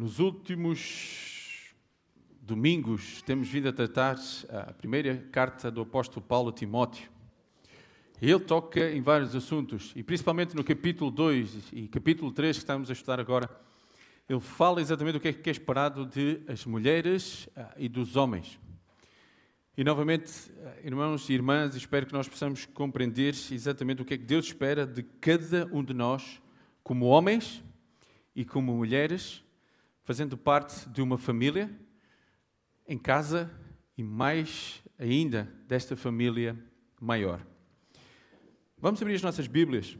Nos últimos domingos temos vindo a tratar a primeira carta do apóstolo Paulo a Timóteo. Ele toca em vários assuntos, e principalmente no capítulo 2 e capítulo 3 que estamos a estudar agora, ele fala exatamente o que é que é esperado de as mulheres ah, e dos homens. E novamente, ah, irmãos e irmãs, espero que nós possamos compreender exatamente o que é que Deus espera de cada um de nós, como homens e como mulheres, fazendo parte de uma família, em casa e mais ainda desta família maior. Vamos abrir as nossas Bíblias.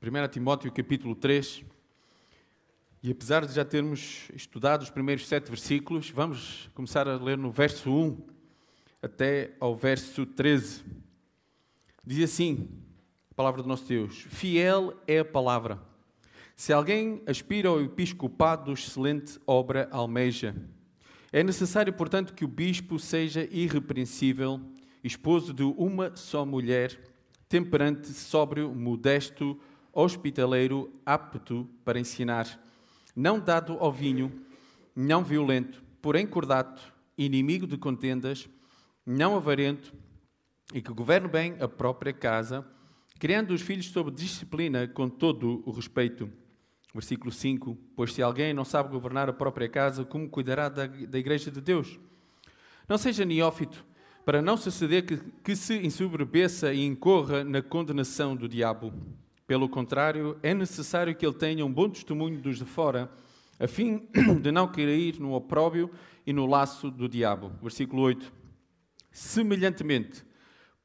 1 Timóteo capítulo 3. E apesar de já termos estudado os primeiros sete versículos, vamos começar a ler no verso 1 até ao verso 13. Diz assim, a palavra do nosso Deus: Fiel é a palavra se alguém aspira ao episcopado, excelente obra almeja. É necessário, portanto, que o bispo seja irrepreensível, esposo de uma só mulher, temperante, sóbrio, modesto, hospitaleiro, apto para ensinar, não dado ao vinho, não violento, porém cordato, inimigo de contendas, não avarento, e que governe bem a própria casa, criando os filhos sob disciplina com todo o respeito. Versículo 5: Pois se alguém não sabe governar a própria casa, como cuidará da, da igreja de Deus? Não seja neófito, para não suceder que, que se ensoberbeça e incorra na condenação do diabo. Pelo contrário, é necessário que ele tenha um bom testemunho dos de fora, a fim de não cair no opróbio e no laço do diabo. Versículo 8: Semelhantemente,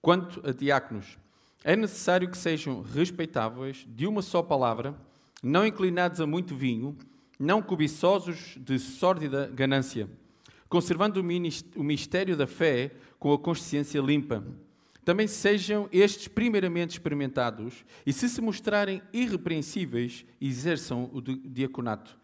quanto a diáconos, é necessário que sejam respeitáveis, de uma só palavra não inclinados a muito vinho, não cobiçosos de sórdida ganância, conservando o mistério da fé com a consciência limpa. Também sejam estes primeiramente experimentados e, se se mostrarem irrepreensíveis, exerçam o diaconato.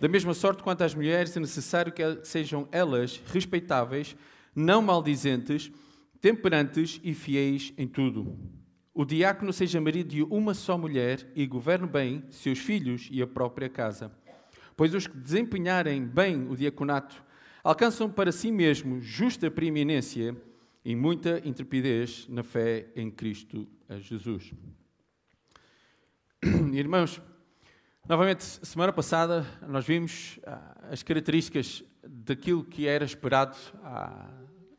Da mesma sorte quanto às mulheres, é necessário que sejam elas respeitáveis, não maldizentes, temperantes e fiéis em tudo. O diácono seja marido de uma só mulher e governe bem seus filhos e a própria casa. Pois os que desempenharem bem o diaconato alcançam para si mesmos justa preeminência e muita intrepidez na fé em Cristo Jesus. Irmãos, novamente, semana passada nós vimos ah, as características daquilo que era esperado ah,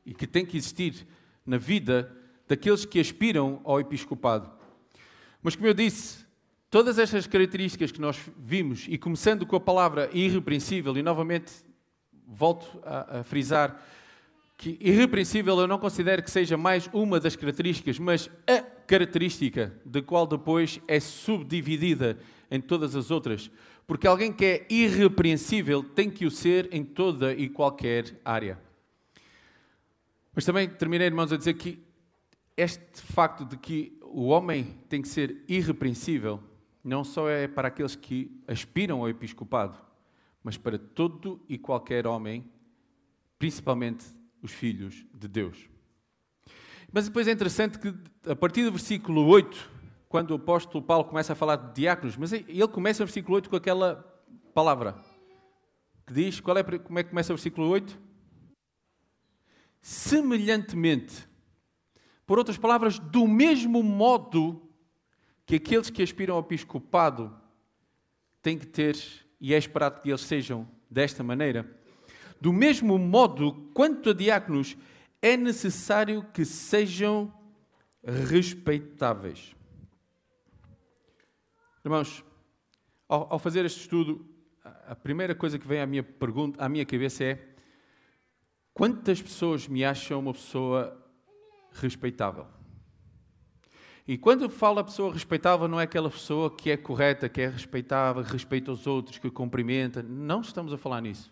e que tem que existir na vida daqueles que aspiram ao episcopado. Mas, como eu disse, todas estas características que nós vimos, e começando com a palavra irrepreensível, e novamente volto a, a frisar que irrepreensível eu não considero que seja mais uma das características, mas a característica da qual depois é subdividida em todas as outras. Porque alguém que é irrepreensível tem que o ser em toda e qualquer área. Mas também terminei, irmãos, a dizer que este facto de que o homem tem que ser irrepreensível não só é para aqueles que aspiram ao episcopado, mas para todo e qualquer homem, principalmente os filhos de Deus. Mas depois é interessante que, a partir do versículo 8, quando o apóstolo Paulo começa a falar de diáconos, mas ele começa o versículo 8 com aquela palavra que diz: qual é, como é que começa o versículo 8? Semelhantemente por outras palavras, do mesmo modo que aqueles que aspiram ao episcopado têm que ter, e é esperado que eles sejam desta maneira, do mesmo modo, quanto a diáconos, é necessário que sejam respeitáveis. Irmãos, ao, fazer este estudo, a primeira coisa que vem à minha pergunta, à minha cabeça é: quantas pessoas me acham uma pessoa respeitável. E quando falo a pessoa respeitável, não é aquela pessoa que é correta, que é respeitável, que respeita os outros, que cumprimenta. Não estamos a falar nisso.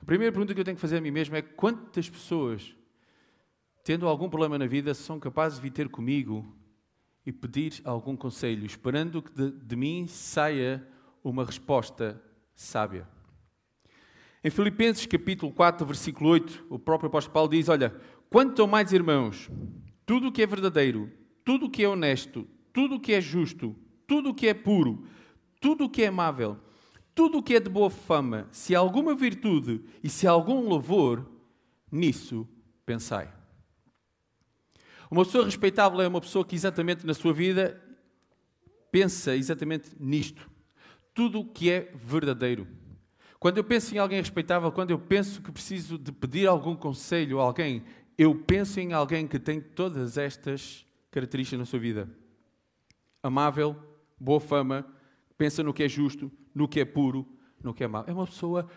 A primeira pergunta que eu tenho que fazer a mim mesmo é quantas pessoas, tendo algum problema na vida, são capazes de vir ter comigo e pedir algum conselho, esperando que de, de mim saia uma resposta sábia. Em Filipenses capítulo 4, versículo 8, o próprio apóstolo Paulo diz, olha, Quanto mais, irmãos, tudo o que é verdadeiro, tudo o que é honesto, tudo o que é justo, tudo o que é puro, tudo o que é amável, tudo o que é de boa fama, se alguma virtude e se algum louvor, nisso pensai. Uma pessoa respeitável é uma pessoa que exatamente na sua vida pensa exatamente nisto. Tudo o que é verdadeiro. Quando eu penso em alguém respeitável, quando eu penso que preciso de pedir algum conselho a alguém, eu penso em alguém que tem todas estas características na sua vida. Amável, boa fama, pensa no que é justo, no que é puro, no que é mau. É uma pessoa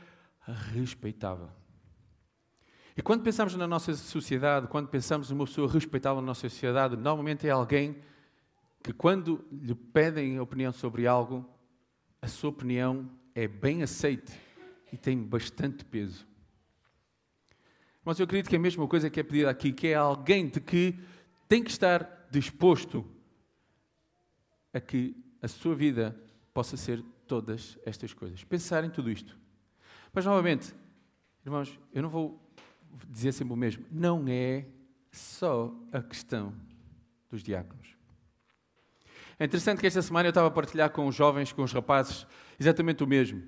respeitável. E quando pensamos na nossa sociedade, quando pensamos numa pessoa respeitável na nossa sociedade, normalmente é alguém que, quando lhe pedem opinião sobre algo, a sua opinião é bem aceite e tem bastante peso. Mas eu acredito que a mesma coisa que é pedida aqui, que é alguém de que tem que estar disposto a que a sua vida possa ser todas estas coisas. Pensar em tudo isto. Mas, novamente, irmãos, eu não vou dizer sempre o mesmo. Não é só a questão dos diáconos. É interessante que esta semana eu estava a partilhar com os jovens, com os rapazes, exatamente o mesmo.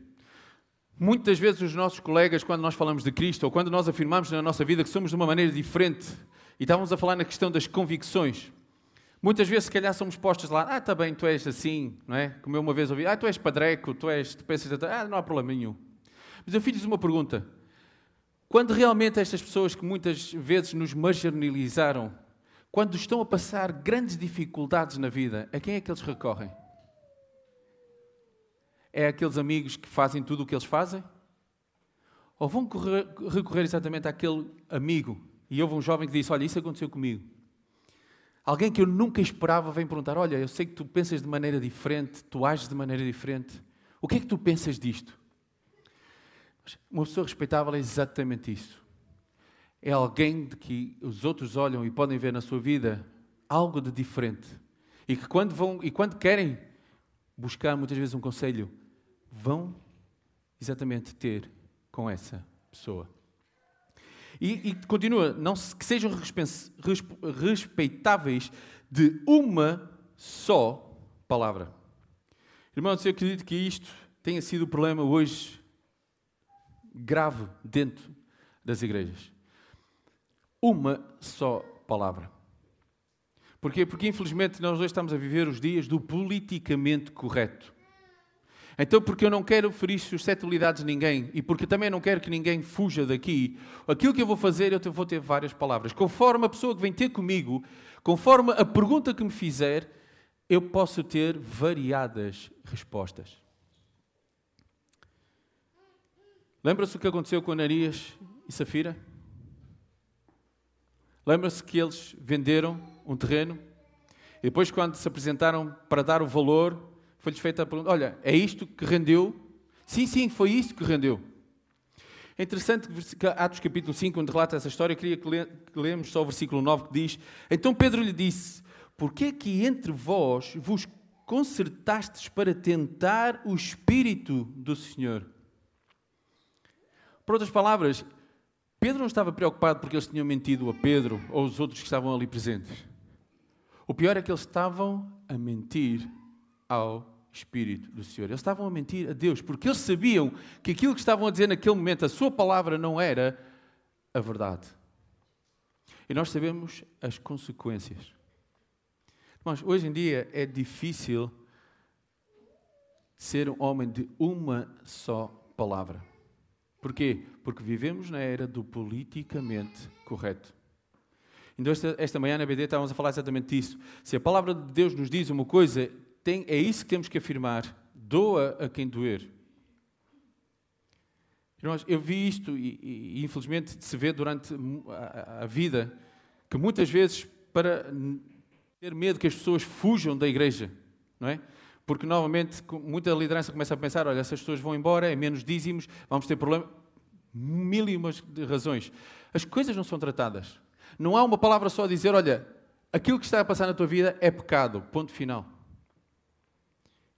Muitas vezes os nossos colegas, quando nós falamos de Cristo, ou quando nós afirmamos na nossa vida que somos de uma maneira diferente, e estávamos a falar na questão das convicções, Muitas vezes, se calhar, somos postos lá, ah, está bem, tu és assim, não é? Como eu uma vez ouvi, ah, tu és padreco, tu és, tu pensas, ah, não há problema nenhum. Mas eu fiz-lhes uma pergunta. Quando realmente estas pessoas que muitas vezes nos marginalizaram, quando estão a passar grandes dificuldades na vida, a quem é que eles recorrem? É aqueles amigos que fazem tudo o que eles fazem? Ou vão recorrer exatamente àquele amigo? E houve um jovem que disse: Olha, isso aconteceu comigo. Alguém que eu nunca esperava vem perguntar: Olha, eu sei que tu pensas de maneira diferente, tu ages de maneira diferente. O que é que tu pensas disto? Uma pessoa respeitável é exatamente isso. É alguém de que os outros olham e podem ver na sua vida algo de diferente. E que quando vão e quando querem buscar muitas vezes um conselho, vão exatamente ter com essa pessoa. E, e continua, não se, que sejam respeitáveis de uma só palavra. Irmãos, eu acredito que isto tenha sido o problema hoje grave dentro das igrejas. Uma só palavra. Porquê? Porque infelizmente nós hoje estamos a viver os dias do politicamente correto. Então, porque eu não quero ferir suscetibilidades de ninguém e porque também não quero que ninguém fuja daqui, aquilo que eu vou fazer, eu vou ter várias palavras. Conforme a pessoa que vem ter comigo, conforme a pergunta que me fizer, eu posso ter variadas respostas. Lembra-se o que aconteceu com Ananias e Safira? Lembra-se que eles venderam um terreno e depois, quando se apresentaram para dar o valor, foi-lhes feita a pergunta: Olha, é isto que rendeu? Sim, sim, foi isto que rendeu. É interessante que Atos capítulo 5, onde relata essa história, eu queria que lemos só o versículo 9 que diz: Então Pedro lhe disse: Por que é que entre vós vos concertastes para tentar o Espírito do Senhor? Por outras palavras, Pedro não estava preocupado porque eles tinham mentido a Pedro ou os outros que estavam ali presentes. O pior é que eles estavam a mentir ao Espírito do Senhor. Eles estavam a mentir a Deus, porque eles sabiam que aquilo que estavam a dizer naquele momento, a sua palavra não era a verdade. E nós sabemos as consequências. Mas hoje em dia é difícil ser um homem de uma só palavra. Porquê? Porque vivemos na era do politicamente correto. Então, esta, esta manhã na BD estávamos a falar exatamente disso. Se a palavra de Deus nos diz uma coisa, tem, é isso que temos que afirmar. Doa a quem doer. Irmãos, eu vi isto e, e, infelizmente se vê durante a, a, vida que muitas vezes para ter medo que as pessoas fujam da igreja, não é? Porque novamente muita liderança começa a pensar, olha, essas pessoas vão embora, é menos dízimos, vamos ter problema, mil e umas razões. As coisas não são tratadas. Não há uma palavra só a dizer, olha, aquilo que está a passar na tua vida é pecado, ponto final.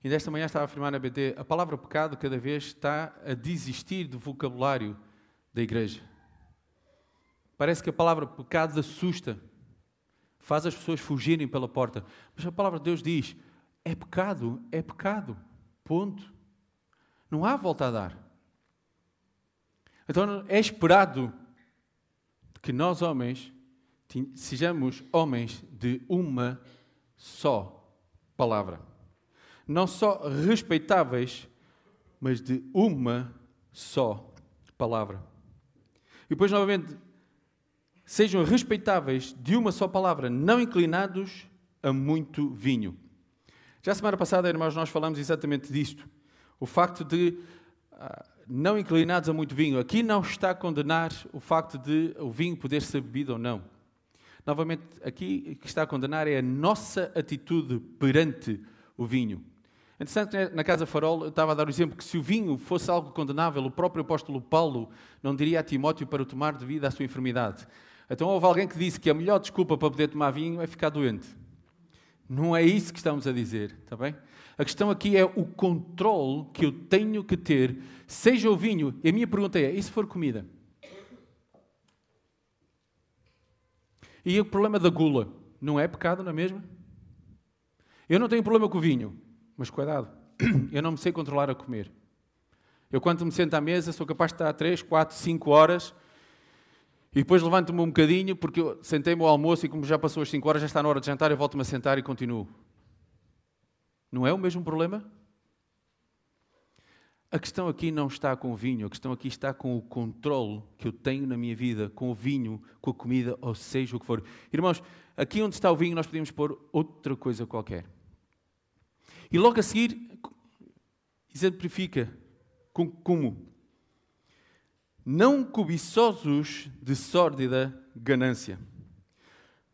E desta manhã estava a afirmar na BT, a palavra pecado cada vez está a desistir do vocabulário da igreja. Parece que a palavra pecado assusta, faz as pessoas fugirem pela porta. Mas a palavra de Deus diz: é pecado, é pecado. Ponto. Não há volta a dar. Então é esperado que nós, homens, sejamos homens de uma só palavra. Não só respeitáveis, mas de uma só palavra. E depois, novamente, sejam respeitáveis de uma só palavra, não inclinados a muito vinho. Já semana passada, irmãos, nós falamos exatamente disto. O facto de ah, não inclinados a muito vinho. Aqui não está a condenar o facto de o vinho poder ser bebido ou não. Novamente, aqui o que está a condenar é a nossa atitude perante o vinho. Interessante, né, na Casa Farol, eu estava a dar o exemplo que se o vinho fosse algo condenável, o próprio apóstolo Paulo não diria a Timóteo para o tomar devido à sua enfermidade. Então houve alguém que disse que a melhor desculpa para poder tomar vinho é ficar doente. Não é isso que estamos a dizer, está bem? A questão aqui é o controle que eu tenho que ter, seja o vinho. E a minha pergunta é: e se for comida? E o problema da gula não é pecado, não é mesmo? Eu não tenho problema com o vinho, mas cuidado, eu não me sei controlar a comer. Eu, quando me sento à mesa, sou capaz de estar 3, 4, 5 horas e depois levanto-me um bocadinho porque sentei-me ao almoço e, como já passou as 5 horas, já está na hora de jantar, eu volto-me a sentar e continuo. Não é o mesmo problema? A questão aqui não está com o vinho, a questão aqui está com o controle que eu tenho na minha vida, com o vinho, com a comida, ou seja o que for. Irmãos, aqui onde está o vinho, nós podemos pôr outra coisa qualquer. E logo a seguir, exemplifica como? Não cobiçosos de sórdida ganância.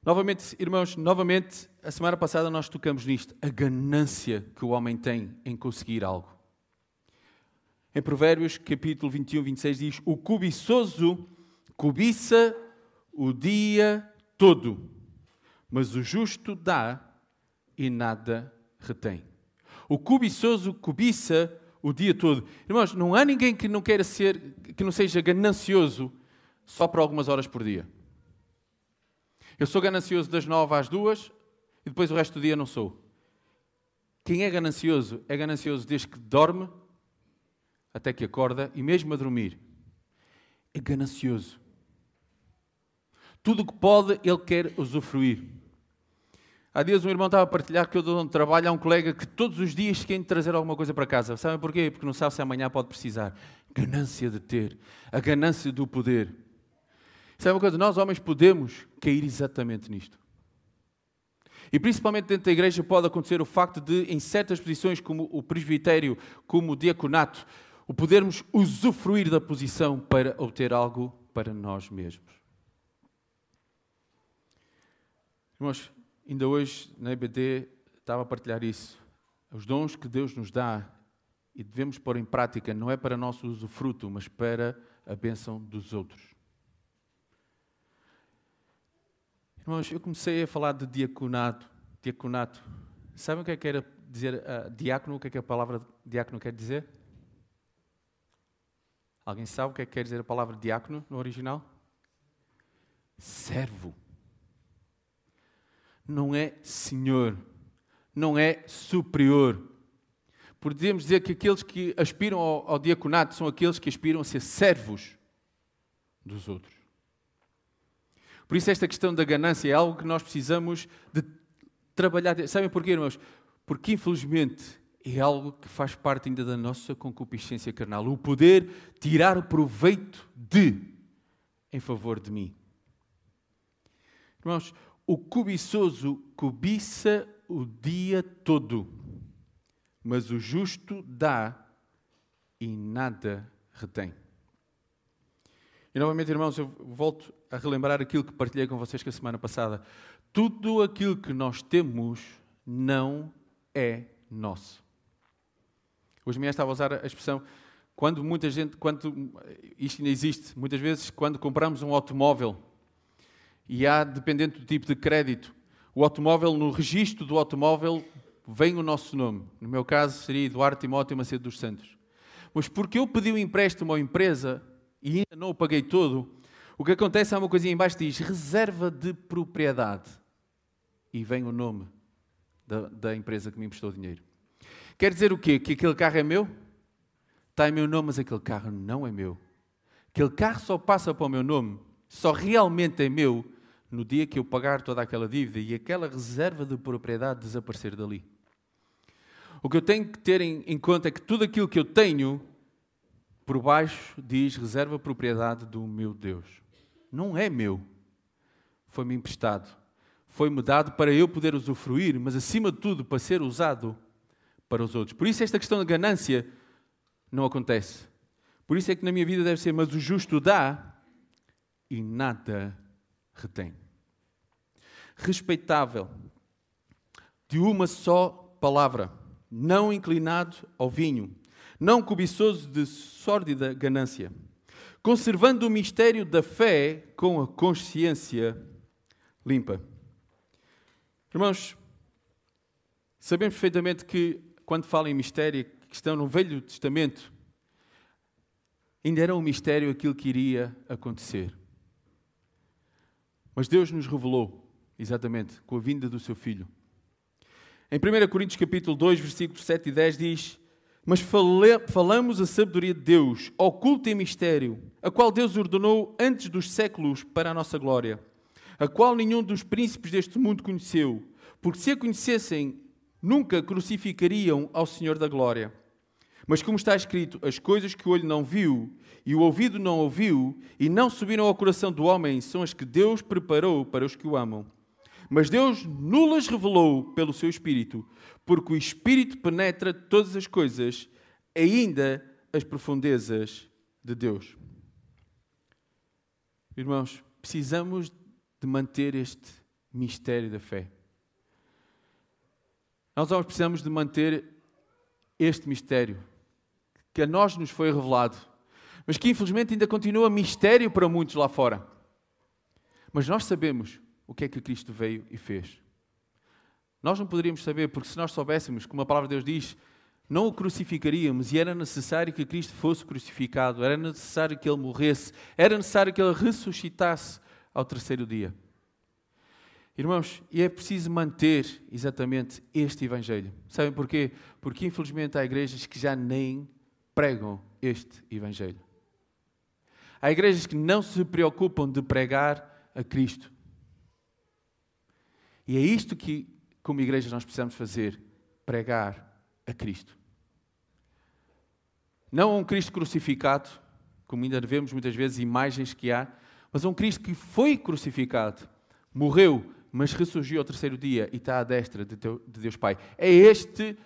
Novamente, irmãos, novamente, a semana passada nós tocamos nisto, a ganância que o homem tem em conseguir algo. Em Provérbios, capítulo 21, 26, diz: O cobiçoso cobiça o dia todo, mas o justo dá e nada retém. O cobiçoso cobiça o dia todo. Irmãos, não há ninguém que não queira ser, que não seja ganancioso só por algumas horas por dia. Eu sou ganancioso das nove às duas e depois o resto do dia não sou. Quem é ganancioso é ganancioso desde que dorme até que acorda e mesmo a dormir. É ganancioso. Tudo o que pode, ele quer usufruir. Há dias um irmão estava a partilhar que eu dou um trabalho a um colega que todos os dias quer trazer alguma coisa para casa. Sabem porquê? Porque não sabe se amanhã pode precisar. Ganância de ter. A ganância do poder. Sabe uma coisa? Nós, homens, podemos cair exatamente nisto. E principalmente dentro da igreja pode acontecer o facto de, em certas posições, como o presbitério, como o diaconato, o podermos usufruir da posição para obter algo para nós mesmos. Irmãos, ainda hoje na EBD estava a partilhar isso. Os dons que Deus nos dá e devemos pôr em prática não é para nosso usufruto, mas para a bênção dos outros. Irmãos, eu comecei a falar de diaconato. diaconato. Sabem o que é que era dizer uh, diácono? O que é que a palavra diácono quer dizer? Alguém sabe o que é que quer dizer a palavra diácono no original? Servo. Não é senhor. Não é superior. Podemos dizer que aqueles que aspiram ao, ao diaconato são aqueles que aspiram a ser servos dos outros. Por isso, esta questão da ganância é algo que nós precisamos de trabalhar. Sabem porquê, irmãos? Porque, infelizmente, é algo que faz parte ainda da nossa concupiscência carnal. O poder tirar o proveito de em favor de mim. Irmãos, o cobiçoso cobiça o dia todo, mas o justo dá e nada retém. E novamente, irmãos, eu volto a relembrar aquilo que partilhei com vocês que a semana passada. Tudo aquilo que nós temos não é nosso. Hoje manhã estava a usar a expressão quando muita gente, quando isto ainda existe, muitas vezes quando compramos um automóvel e há, dependente do tipo de crédito, o automóvel, no registro do automóvel, vem o nosso nome. No meu caso seria Eduardo Timóteo Macedo dos Santos. Mas porque eu pedi um empréstimo à empresa, e ainda não o paguei todo, o que acontece é uma coisinha embaixo que diz reserva de propriedade. E vem o nome da, da empresa que me emprestou dinheiro. Quer dizer o quê? Que aquele carro é meu? Está em meu nome, mas aquele carro não é meu. Aquele carro só passa para o meu nome, só realmente é meu no dia que eu pagar toda aquela dívida e aquela reserva de propriedade desaparecer dali. O que eu tenho que ter em, conta é que tudo aquilo que eu tenho por baixo diz reserva propriedade do meu Deus. Não é meu. Foi-me emprestado. Foi-me dado para eu poder usufruir, mas acima de tudo para ser usado para os outros. Por isso esta questão da ganância não acontece. Por isso é que na minha vida deve ser, mas o justo dá e nada retém. Respeitável, de uma só palavra, não inclinado ao vinho, não cobiçoso de sórdida ganância, conservando o mistério da fé com a consciência limpa. Irmãos, sabemos perfeitamente que quando fala em mistério, que estão no Velho Testamento, ainda era um mistério aquilo que iria acontecer. Mas Deus nos revelou, exatamente, com a vinda do seu Filho. Em 1 Coríntios capítulo 2, versículos 7 e 10 diz: Mas falamos a sabedoria de Deus, oculta em mistério, a qual Deus ordenou antes dos séculos para a nossa glória, a qual nenhum dos príncipes deste mundo conheceu, porque se a conhecessem, nunca crucificariam ao Senhor da glória. Mas como está escrito, as coisas que o olho não viu e o ouvido não ouviu e não subiram ao coração do homem são as que Deus preparou para os que o amam. Mas Deus nulas revelou pelo seu Espírito, porque o Espírito penetra todas as coisas, ainda as profundezas de Deus. Irmãos, precisamos de manter este mistério da fé. Nós precisamos de manter este mistério que a nós nos foi revelado, mas que infelizmente ainda continua mistério para muitos lá fora. Mas nós sabemos o que é que Cristo veio e fez. Nós não poderíamos saber, porque se nós soubéssemos, como a palavra de Deus diz, não o crucificaríamos e era necessário que Cristo fosse crucificado, era necessário que ele morresse, era necessário que ele ressuscitasse ao terceiro dia. Irmãos, e é preciso manter exatamente este Evangelho. Sabem porquê? Porque infelizmente há igrejas que já nem pregam este Evangelho. Há igrejas que não se preocupam de pregar a Cristo. E é isto que, como igreja, nós precisamos fazer: pregar a Cristo. Não a um Cristo crucificado, como ainda vemos muitas vezes imagens que há, mas a um Cristo que foi crucificado, morreu, mas ressurgiu ao terceiro dia e está à destra de, Deus Pai. É este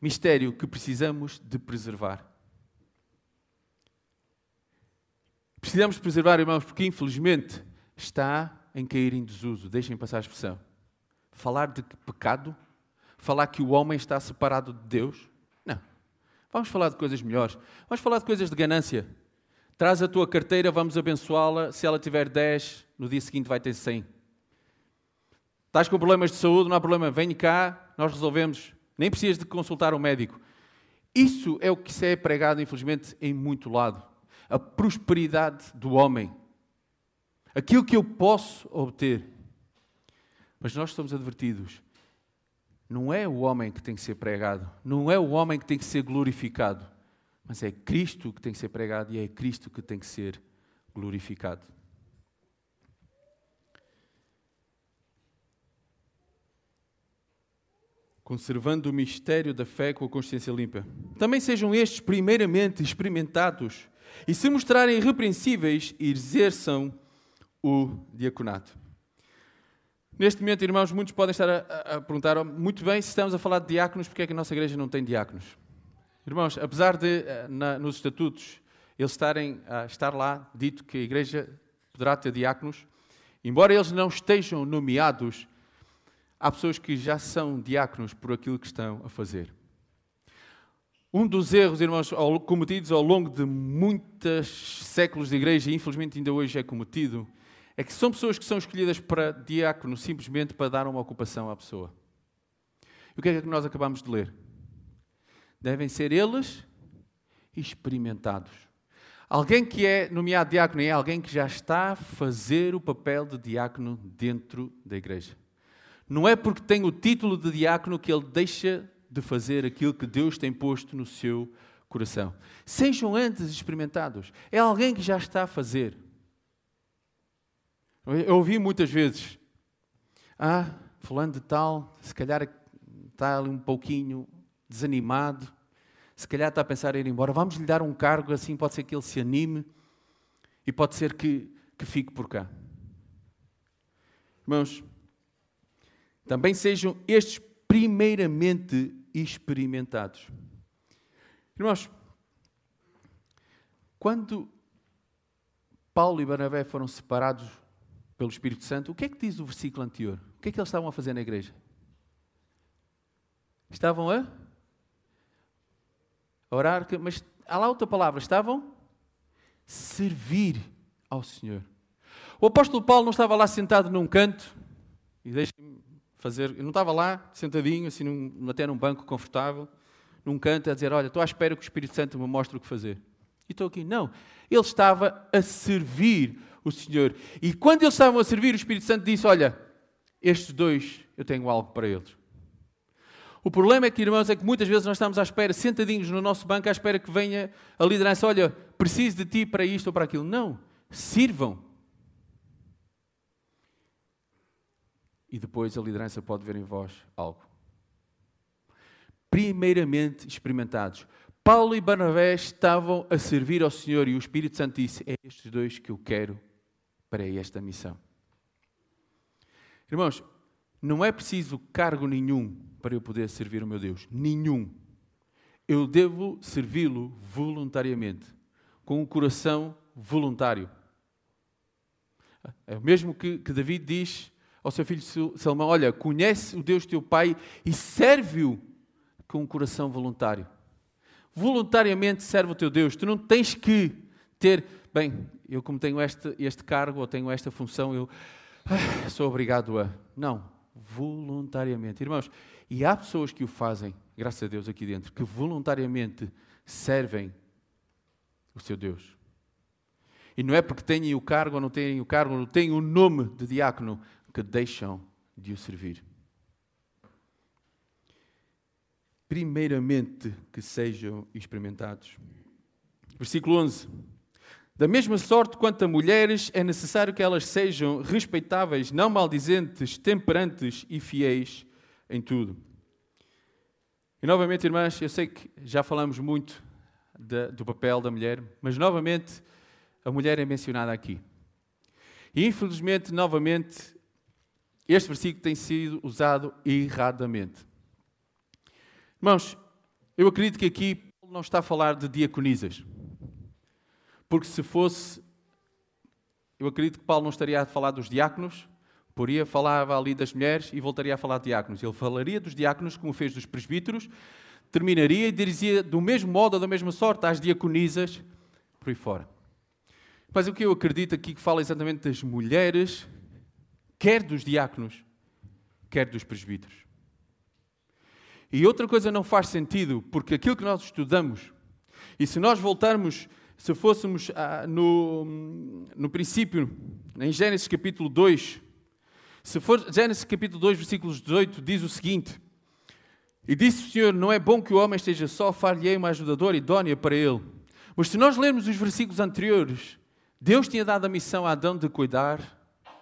mistério que precisamos de preservar. Precisamos preservar, irmãos, porque infelizmente está em cair em desuso. Deixem passar a expressão. Falar de pecado? Falar que o homem está separado de Deus? Não. Vamos falar de coisas melhores. Vamos falar de coisas de ganância. Traz a tua carteira, vamos abençoá-la. Se ela tiver 10, no dia seguinte vai ter 100. Estás com problemas de saúde, não há problema, vem cá, nós resolvemos. Nem precisas de consultar um médico. Isso é o que se é pregado, infelizmente, em muito lado. A prosperidade do homem. Aquilo que eu posso obter. Mas nós somos advertidos. Não é o homem que tem que ser pregado, não é o homem que tem que ser glorificado, mas é Cristo que tem que ser pregado e é Cristo que tem que ser glorificado. conservando o mistério da fé com a consciência limpa. Também sejam estes, primeiramente, experimentados e, se mostrarem irrepreensíveis, exerçam o diaconato. Neste momento, irmãos, muitos podem estar a, a, perguntar oh, muito bem se estamos a falar de diáconos, porque é que a nossa igreja não tem diáconos? Irmãos, apesar de eh, na, nos estatutos eles estarem a estar lá dito que a igreja poderá ter diáconos, embora eles não estejam nomeados, há pessoas que já são diáconos por aquilo que estão a fazer. Um dos erros, irmãos, cometidos ao longo de muitos séculos de igreja, e infelizmente ainda hoje é cometido, é que são pessoas que são escolhidas para diácono simplesmente para dar uma ocupação à pessoa. E o que é que nós acabamos de ler? Devem ser eles experimentados. Alguém que é nomeado diácono é alguém que já está a fazer o papel de diácono dentro da igreja. Não é porque tem o título de diácono que ele deixa de fazer aquilo que Deus tem posto no seu coração. Sejam antes experimentados. É alguém que já está a fazer. Eu ouvi muitas vezes: Ah, fulano de tal, se calhar está ali um pouquinho desanimado, se calhar está a pensar em ir embora, vamos lhe dar um cargo assim, pode ser que ele se anime e pode ser que, que fique por cá. Irmãos, também sejam estes primeiramente experimentados. Irmãos, quando Paulo e Barnabé foram separados pelo Espírito Santo, o que é que diz o versículo anterior? O que é que eles estavam a fazer na igreja? Estavam a orar, mas há lá outra palavra, estavam servir ao Senhor. O apóstolo Paulo não estava lá sentado num canto, e deixem-me fazer, eu não estava lá sentadinho, assim, num, até num banco confortável, num canto, a dizer: Olha, estou à espera que o Espírito Santo me mostre o que fazer. E estou aqui. Não. Ele estava a servir o Senhor. E quando eles estavam a servir, o Espírito Santo disse: Olha, estes dois, eu tenho algo para eles. O problema é que, irmãos, é que muitas vezes nós estamos à espera, sentadinhos no nosso banco, à espera que venha a liderança: Olha, preciso de ti para isto ou para aquilo. Não. Sirvam. E depois a liderança pode ver em vós algo. Primeiramente experimentados. Paulo e Barnabé estavam a servir ao Senhor e o Espírito Santo disse: É estes dois que eu quero para esta missão. Irmãos, não é preciso cargo nenhum para eu poder servir o meu Deus. Nenhum. Eu devo servi-lo voluntariamente, com um coração voluntário. É o mesmo que, que David diz ao seu filho Salomão: Olha, conhece o Deus teu Pai e serve-o com um coração voluntário. Voluntariamente serve o teu Deus. Tu não tens que ter, bem, eu como tenho este, este cargo ou tenho esta função, eu ah, sou obrigado a. Não, voluntariamente. Irmãos, e há pessoas que o fazem, graças a Deus aqui dentro, que voluntariamente servem o seu Deus. E não é porque têm o cargo ou não têm o cargo, ou não têm o nome de diácono, que deixam de o servir. Primeiramente, que sejam experimentados. Versículo 11. Da mesma sorte quanto a mulheres, é necessário que elas sejam respeitáveis, não maldizentes, temperantes e fiéis em tudo. E novamente, irmãs, eu sei que já falamos muito do papel da mulher, mas novamente a mulher é mencionada aqui. E infelizmente, novamente, este versículo tem sido usado erradamente. Irmãos, eu acredito que aqui Paulo não está a falar de diaconisas. Porque se fosse, eu acredito que Paulo não estaria a falar dos diáconos, poria falava ali das mulheres e voltaria a falar de diáconos. Ele falaria dos diáconos como fez dos presbíteros, terminaria e dizia do mesmo modo ou da mesma sorte às diaconisas por aí fora. Mas o que eu acredito aqui que fala exatamente das mulheres, quer dos diáconos, quer dos presbíteros. E outra coisa não faz sentido, porque aquilo que nós estudamos, e se nós voltarmos se fôssemos ah, no, no princípio, em Gênesis capítulo 2, se for Gênesis capítulo 2, versículos 18, diz o seguinte: E disse o Senhor: Não é bom que o homem esteja só, far-lhe uma ajudadora idónea para ele. Mas se nós lermos os versículos anteriores, Deus tinha dado a missão a Adão de cuidar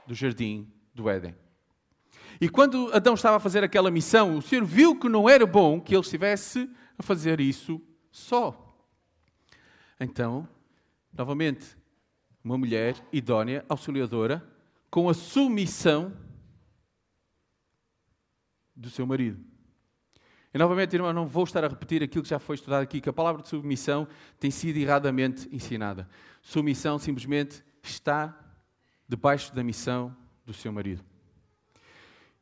do jardim do Éden. E quando Adão estava a fazer aquela missão, o Senhor viu que não era bom que ele estivesse a fazer isso só. Então, novamente, uma mulher idónea, auxiliadora, com a submissão do seu marido. E novamente, irmão, não vou estar a repetir aquilo que já foi estudado aqui, que a palavra de submissão tem sido erradamente ensinada. Submissão simplesmente está debaixo da missão do seu marido.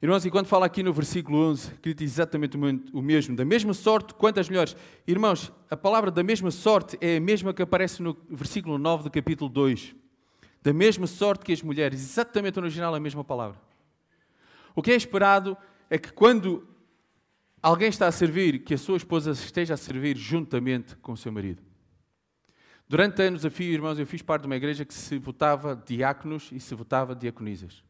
Irmãos, e quando fala aqui no versículo 11, que diz exatamente o mesmo, da mesma sorte quanto as melhores. Irmãos, a palavra da mesma sorte é a mesma que aparece no versículo 9 do capítulo 2. Da mesma sorte que as mulheres, exatamente no original a mesma palavra. O que é esperado é que quando alguém está a servir, que a sua esposa esteja a servir juntamente com o seu marido. Durante anos a irmãos, eu fiz parte de uma igreja que se votava diáconos e se votava diaconisas.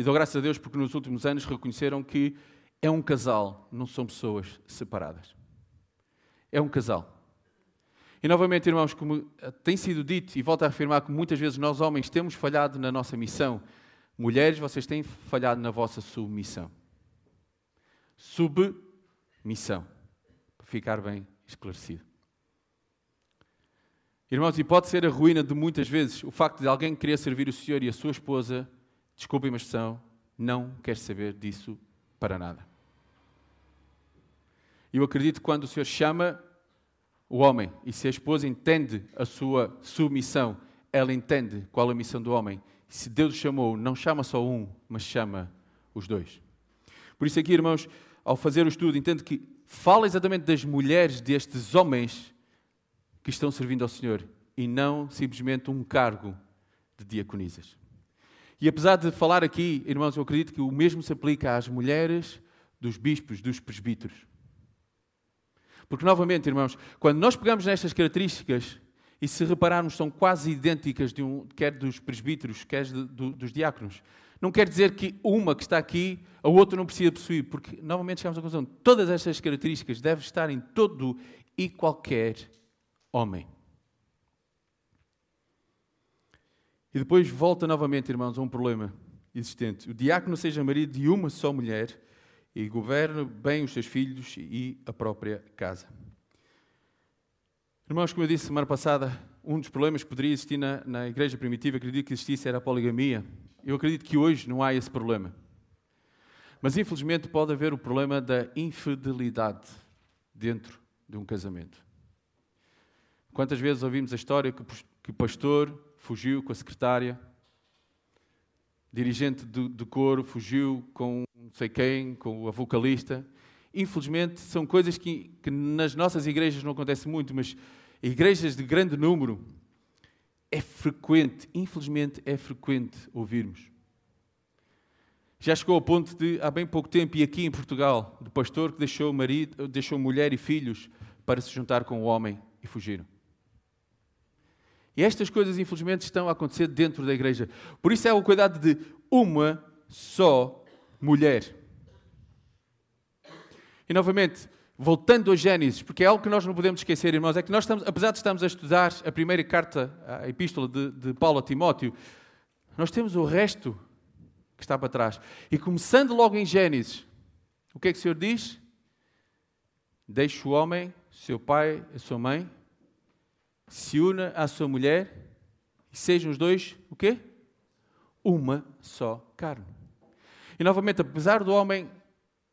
E dou graças a Deus porque nos últimos anos reconheceram que é um casal, não são pessoas separadas. É um casal. E novamente, irmãos, como tem sido dito e volto a afirmar que muitas vezes nós homens temos falhado na nossa missão, mulheres, vocês têm falhado na vossa submissão. Submissão. Para ficar bem esclarecido. Irmãos, e pode ser a ruína de muitas vezes o facto de alguém querer servir o Senhor e a sua esposa, desculpem a expressão, não quer saber disso para nada. Eu acredito que quando o Senhor chama o homem e se a esposa entende a sua submissão, ela entende qual é a missão do homem. Se Deus o chamou, não chama só um, mas chama os dois. Por isso, aqui, irmãos, ao fazer o estudo, entende que fala exatamente das mulheres destes homens que estão servindo ao Senhor e não simplesmente um cargo de diaconisas. E apesar de falar aqui, irmãos, eu acredito que o mesmo se aplica às mulheres dos bispos, dos presbíteros. Porque, novamente, irmãos, quando nós pegamos nestas características e se repararmos, são quase idênticas, de um, quer dos presbíteros, quer de, do, dos diáconos, não quer dizer que uma que está aqui, a outra não precisa possuir, porque, novamente, chegamos à conclusão: todas estas características devem estar em todo e qualquer homem. E depois volta novamente, irmãos, a um problema existente. O diácono seja marido de uma só mulher e governe bem os seus filhos e a própria casa. Irmãos, como eu disse semana passada, um dos problemas que poderia existir na, na igreja primitiva, acredito que existisse, era a poligamia. Eu acredito que hoje não há esse problema. Mas infelizmente pode haver o problema da infidelidade dentro de um casamento. Quantas vezes ouvimos a história que o pastor fugiu com a secretária, dirigente do, do coro fugiu com não sei quem, com a vocalista. Infelizmente, são coisas que, que nas nossas igrejas não acontecem muito, mas igrejas de grande número é frequente, infelizmente é frequente ouvirmos. Já chegou ao ponto de, há bem pouco tempo, e aqui em Portugal, do pastor que deixou, marido, deixou mulher e filhos para se juntar com o homem e fugiram. E estas coisas, infelizmente, estão a acontecer dentro da igreja. Por isso é o cuidado de uma só mulher. E novamente, voltando a Gênesis, porque é algo que nós não podemos esquecer, irmãos, é que nós estamos, apesar de estarmos a estudar a primeira carta, a epístola de, de Paulo a Timóteo, nós temos o resto que está para trás. E começando logo em Gênesis, o que é que o Senhor diz? Deixe o homem, seu pai, a sua mãe, se una à sua mulher e sejam os dois o quê? Uma só carne. E novamente, apesar do homem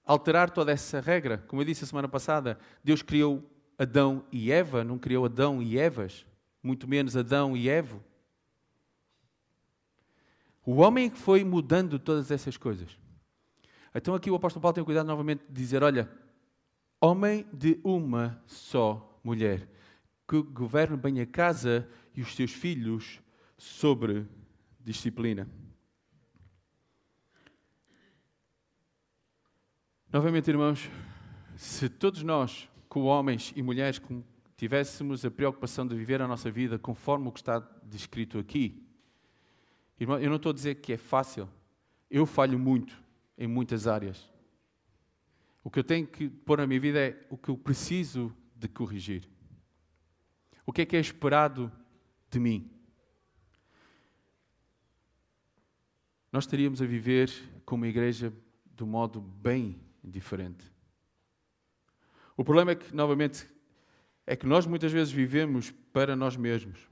alterar toda essa regra, como eu disse a semana passada, Deus criou Adão e Eva, não criou Adão e Evas, muito menos Adão e Evo. O homem é que foi mudando todas essas coisas. Então aqui o apóstolo Paulo tem cuidado novamente de dizer, olha, homem de uma só mulher que governe bem a casa e os seus filhos sobre disciplina. Novamente, irmãos, se todos nós, como homens e mulheres, tivéssemos a preocupação de viver a nossa vida conforme o que está descrito aqui, irmão, eu não estou a dizer que é fácil, eu falho muito em muitas áreas. O que eu tenho que pôr na minha vida é o que eu preciso de corrigir. O que é que é esperado de mim? Nós estaríamos a viver como igreja de um modo bem diferente. O problema é que, novamente, é que nós muitas vezes vivemos para nós mesmos.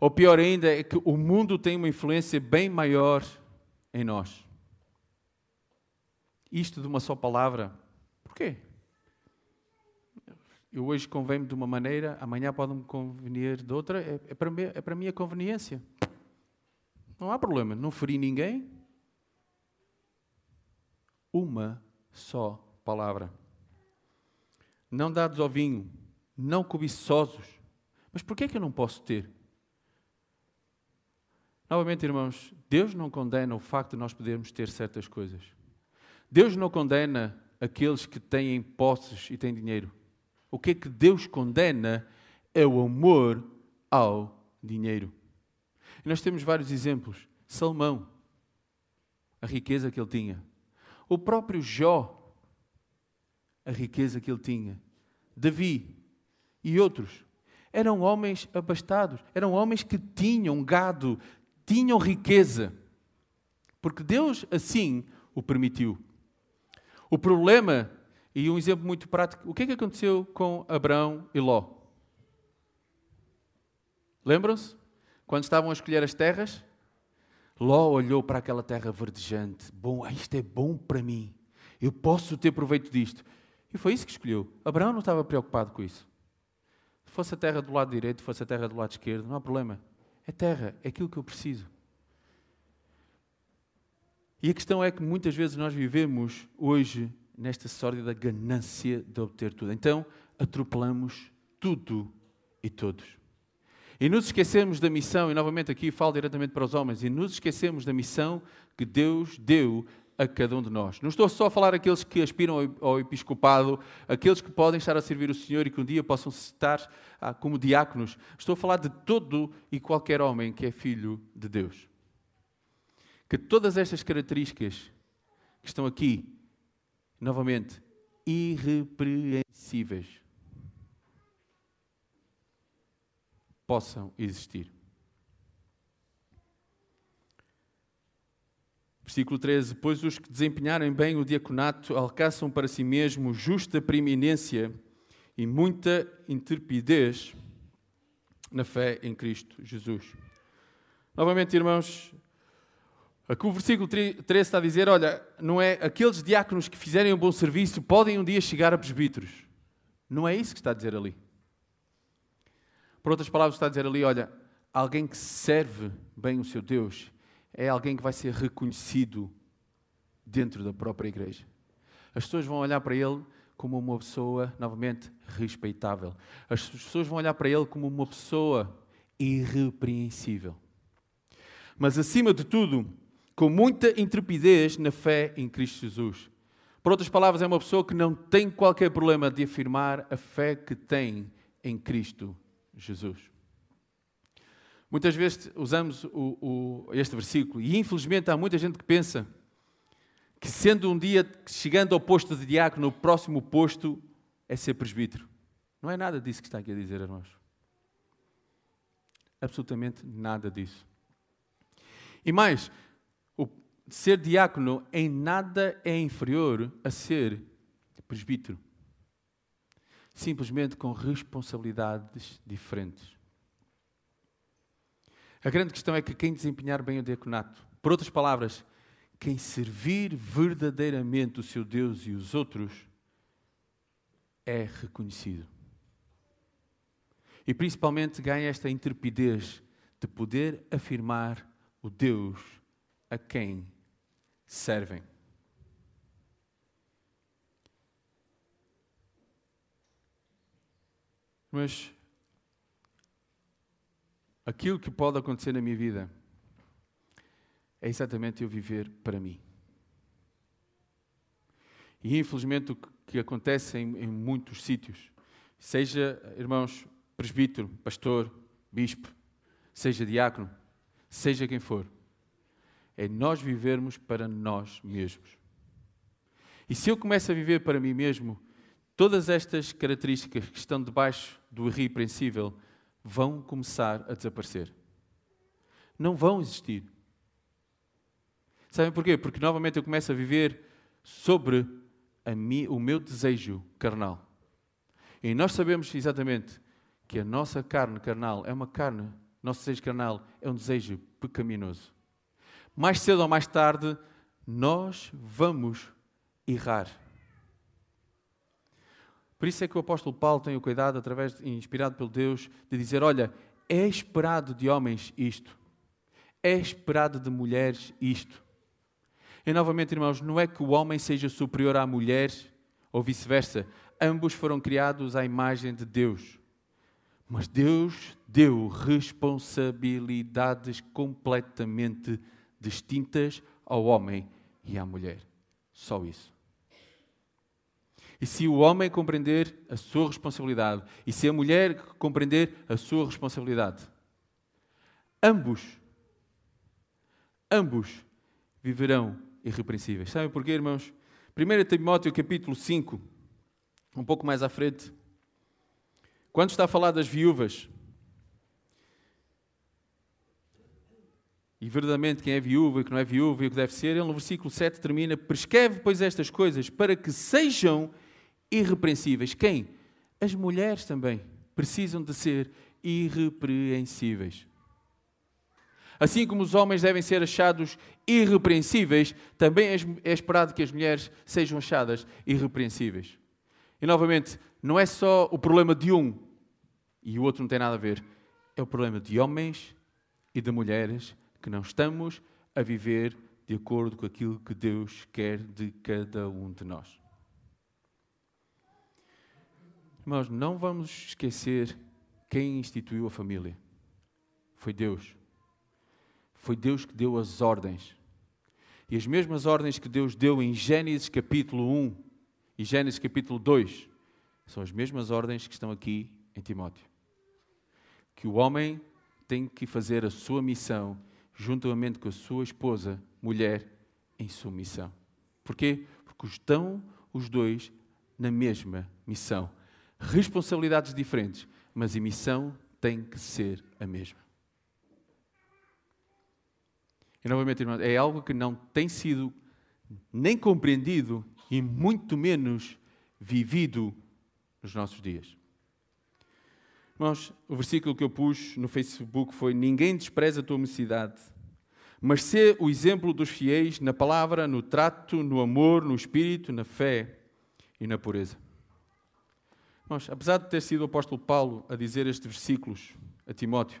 Ou pior ainda, é que o mundo tem uma influência bem maior em nós. Isto de uma só palavra, porquê? Eu hoje convém-me de uma maneira, amanhã pode-me convenir de outra, é, é, para é para a minha conveniência. Não há problema, não feri ninguém. Uma só palavra. Não dados ao vinho, não cobiçosos. Mas por que é que eu não posso ter? Novamente, irmãos, Deus não condena o facto de nós podermos ter certas coisas. Deus não condena aqueles que têm posses e têm dinheiro. O que é que Deus condena é o amor ao dinheiro. E nós temos vários exemplos. Salmão, a riqueza que ele tinha. O próprio Jó, a riqueza que ele tinha. Davi e outros. eram homens abastados, eram homens que tinham gado, tinham riqueza. Porque Deus assim o permitiu. O problema, e um exemplo muito prático, o que é que aconteceu com Abraão e Ló? Lembram-se? Quando estavam a escolher as terras, Ló olhou para aquela terra verdejante. Bom, ah, isto é bom para mim. Eu posso ter proveito disto. E foi isso que escolheu. Abraão não estava preocupado com isso. Se fosse a terra do lado direito, fosse a terra do lado esquerdo, não há problema. É terra, é aquilo que eu preciso. E a questão é que muitas vezes nós vivemos hoje nesta sórdida ganância de obter tudo. Então, atropelamos tudo e todos. E nos esquecemos da missão, e novamente aqui falo diretamente para os homens, e nos esquecemos da missão que Deus deu a cada um de nós. Não estou só a falar aqueles que aspiram ao episcopado, aqueles que podem estar a servir o Senhor e que um dia possam estar ah, como diáconos. Estou a falar de todo e qualquer homem que é filho de Deus. Que todas estas características que estão aqui, novamente, irrepreensíveis, possam existir. Versículo 13: Pois os que desempenharem bem o diaconato alcançam para si mesmo justa preeminência e muita intrepidez na fé em Cristo Jesus. Novamente, irmãos, aqui o versículo 13 está a dizer: olha, não é aqueles diáconos que fizerem um bom serviço podem um dia chegar a presbíteros. Não é isso que está a dizer ali. Por outras palavras, está a dizer ali: olha, alguém que serve bem o seu Deus é alguém que vai ser reconhecido dentro da própria igreja. As pessoas vão olhar para ele como uma pessoa, novamente, respeitável. As pessoas vão olhar para ele como uma pessoa irrepreensível. Mas, acima de tudo, com muita intrepidez na fé em Cristo Jesus. Por outras palavras, é uma pessoa que não tem qualquer problema de afirmar a fé que tem em Cristo Jesus. Muitas vezes usamos o, o, este versículo e infelizmente há muita gente que pensa que sendo um dia chegando ao posto de diácono, o próximo posto é ser presbítero. Não é nada disso que está aqui a dizer, irmãos. Absolutamente nada disso. E mais, ser diácono em nada é inferior a ser presbítero simplesmente com responsabilidades diferentes. A grande questão é que quem desempenhar bem o diaconato, por outras palavras, quem servir verdadeiramente o seu Deus e os outros, é reconhecido. E principalmente ganha esta intrepidez de poder afirmar o Deus a quem servem. Mas aquilo que pode acontecer na minha vida é exatamente eu viver para mim. E infelizmente o que acontece em, em muitos sítios, seja, irmãos, presbítero, pastor, bispo, seja diácono, seja quem for, é nós vivermos para nós mesmos. E se eu começo a viver para mim mesmo, Todas estas características que estão debaixo do irrepreensível vão começar a desaparecer. Não vão existir. Sabem porquê? Porque novamente eu começo a viver sobre mi, o meu desejo carnal. E nós sabemos exatamente que a nossa carne carnal é uma carne, nosso desejo carnal é um desejo pecaminoso. Mais cedo ou mais tarde, nós vamos errar. Por isso é que o apóstolo Paulo tem o cuidado, através, inspirado pelo Deus, de dizer: olha, é esperado de homens isto, é esperado de mulheres isto. E novamente, irmãos, não é que o homem seja superior à mulher ou vice-versa. Ambos foram criados à imagem de Deus. Mas Deus deu responsabilidades completamente distintas ao homem e à mulher. Só isso. E se o homem compreender a sua responsabilidade e se a mulher compreender a sua responsabilidade, ambos, ambos viverão irrepreensíveis. Sabem porquê, irmãos? 1 Timóteo capítulo 5, um pouco mais à frente, Quando está a falar das viúvas, e verdadeiramente quem é viúva e que não é viúva e o que deve ser, ele no versículo 7 termina: Prescreve, pois, estas coisas para que sejam irrepreensíveis. Quem? As mulheres também precisam de ser irrepreensíveis. Assim como os homens devem ser achados irrepreensíveis, também é esperado que as mulheres sejam achadas irrepreensíveis. E novamente, não é só o problema de um e o outro não tem nada a ver. É o problema de homens e de mulheres que não estamos a viver de acordo com aquilo que Deus quer de cada um de nós. Irmãos, não vamos esquecer quem instituiu a família. Foi Deus. Foi Deus que deu as ordens. E as mesmas ordens que Deus deu em Gênesis capítulo 1 e Gênesis capítulo 2 são as mesmas ordens que estão aqui em Timóteo. Que o homem tem que fazer a sua missão juntamente com a sua esposa, mulher, em submissão. Porquê? Porque estão os dois na mesma missão. Responsabilidades diferentes, mas a missão tem que ser a mesma. E novamente, irmãos, é algo que não tem sido nem compreendido e muito menos vivido nos nossos dias. Irmãos, o versículo que eu pus no Facebook foi: Ninguém despreza a tua mocidade, mas sê o exemplo dos fiéis na palavra, no trato, no amor, no espírito, na fé e na pureza. Irmãos, apesar de ter sido o apóstolo Paulo a dizer estes versículos a Timóteo,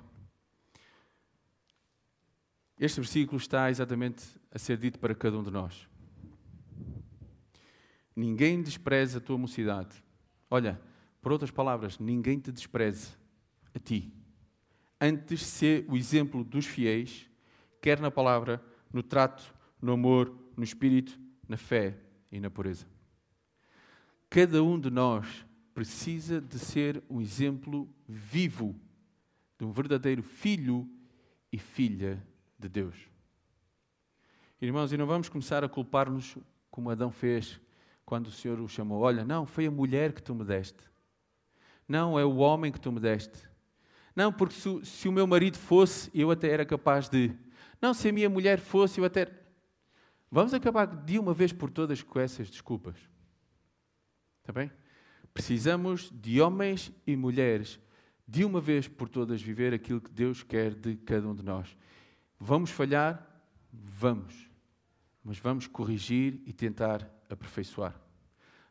este versículo está exatamente a ser dito para cada um de nós. Ninguém despreza a tua mocidade. Olha, por outras palavras, ninguém te despreze a ti. Antes, ser o exemplo dos fiéis, quer na palavra, no trato, no amor, no espírito, na fé e na pureza. Cada um de nós precisa de ser um exemplo vivo de um verdadeiro filho e filha de Deus. Irmãos, e não vamos começar a culpar-nos como Adão fez quando o Senhor o chamou: Olha, não, foi a mulher que tu me deste. Não, é o homem que tu me deste. Não, porque se, se o meu marido fosse, eu até era capaz de. Não, se a minha mulher fosse, eu até. Vamos acabar de uma vez por todas com essas desculpas. Está bem? Precisamos de homens e mulheres, de uma vez por todas, viver aquilo que Deus quer de cada um de nós. Vamos falhar? Vamos. Mas vamos corrigir e tentar aperfeiçoar.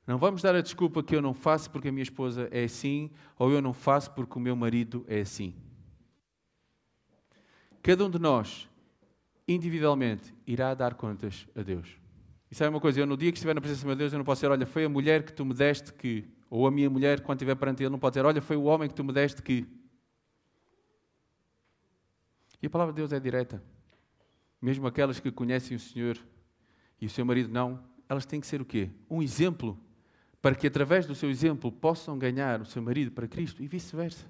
Não vamos dar a desculpa que eu não faço porque a minha esposa é assim, ou eu não faço porque o meu marido é assim. Cada um de nós, individualmente, irá dar contas a Deus. E sabe uma coisa? Eu, no dia que estiver na presença de Deus, eu não posso dizer, olha, foi a mulher que tu me deste que. Ou a minha mulher, quando estiver perante Ele, não pode dizer, olha, foi o homem que tu me deste que. E a palavra de Deus é direta. Mesmo aquelas que conhecem o Senhor e o seu marido não, elas têm que ser o quê? Um exemplo para que através do seu exemplo possam ganhar o seu marido para Cristo e vice-versa.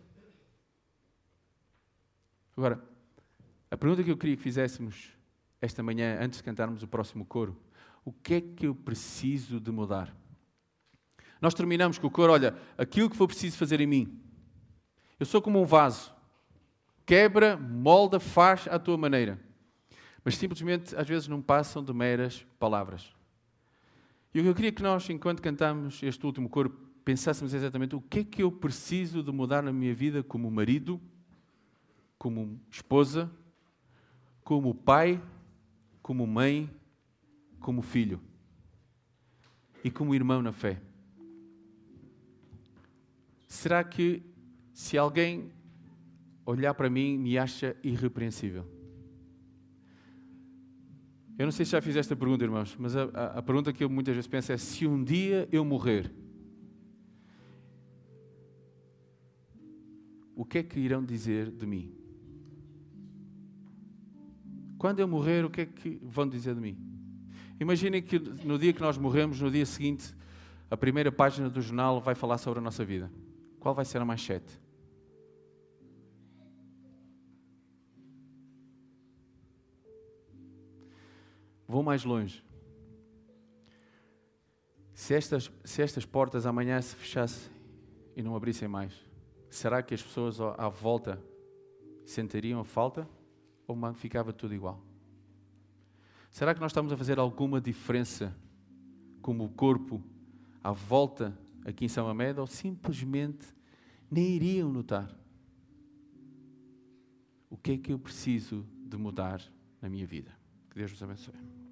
Agora, a pergunta que eu queria que fizéssemos esta manhã, antes de cantarmos o próximo coro, o que é que eu preciso de mudar? Nós terminamos com o coro, olha, aquilo que for preciso fazer em mim. Eu sou como um vaso. Quebra, molda, faz à tua maneira. Mas simplesmente, às vezes, não passam de meras palavras. E o que eu queria que nós, enquanto cantamos este último coro, pensássemos exatamente o que é que eu preciso de mudar na minha vida como marido, como esposa, como pai, como mãe, como filho e como irmão na fé. Será que se alguém olhar para mim me acha irrepreensível? Eu não sei se já fiz esta pergunta, irmãos, mas a, a, a pergunta que eu muitas vezes penso é: se um dia eu morrer, o que é que irão dizer de mim? Quando eu morrer, o que é que vão dizer de mim? Imaginem que no dia que nós morremos, no dia seguinte, a primeira página do jornal vai falar sobre a nossa vida. Qual vai ser a manchete? Vou mais longe. Se estas, se estas portas amanhã se fechassem e não abrissem mais, será que as pessoas à volta sentiriam falta ou ficava tudo igual? Será que nós estamos a fazer alguma diferença como corpo à volta aqui em São Amédio ou simplesmente nem iriam notar? O que é que eu preciso de mudar na minha vida? Que Deus vos abençoe.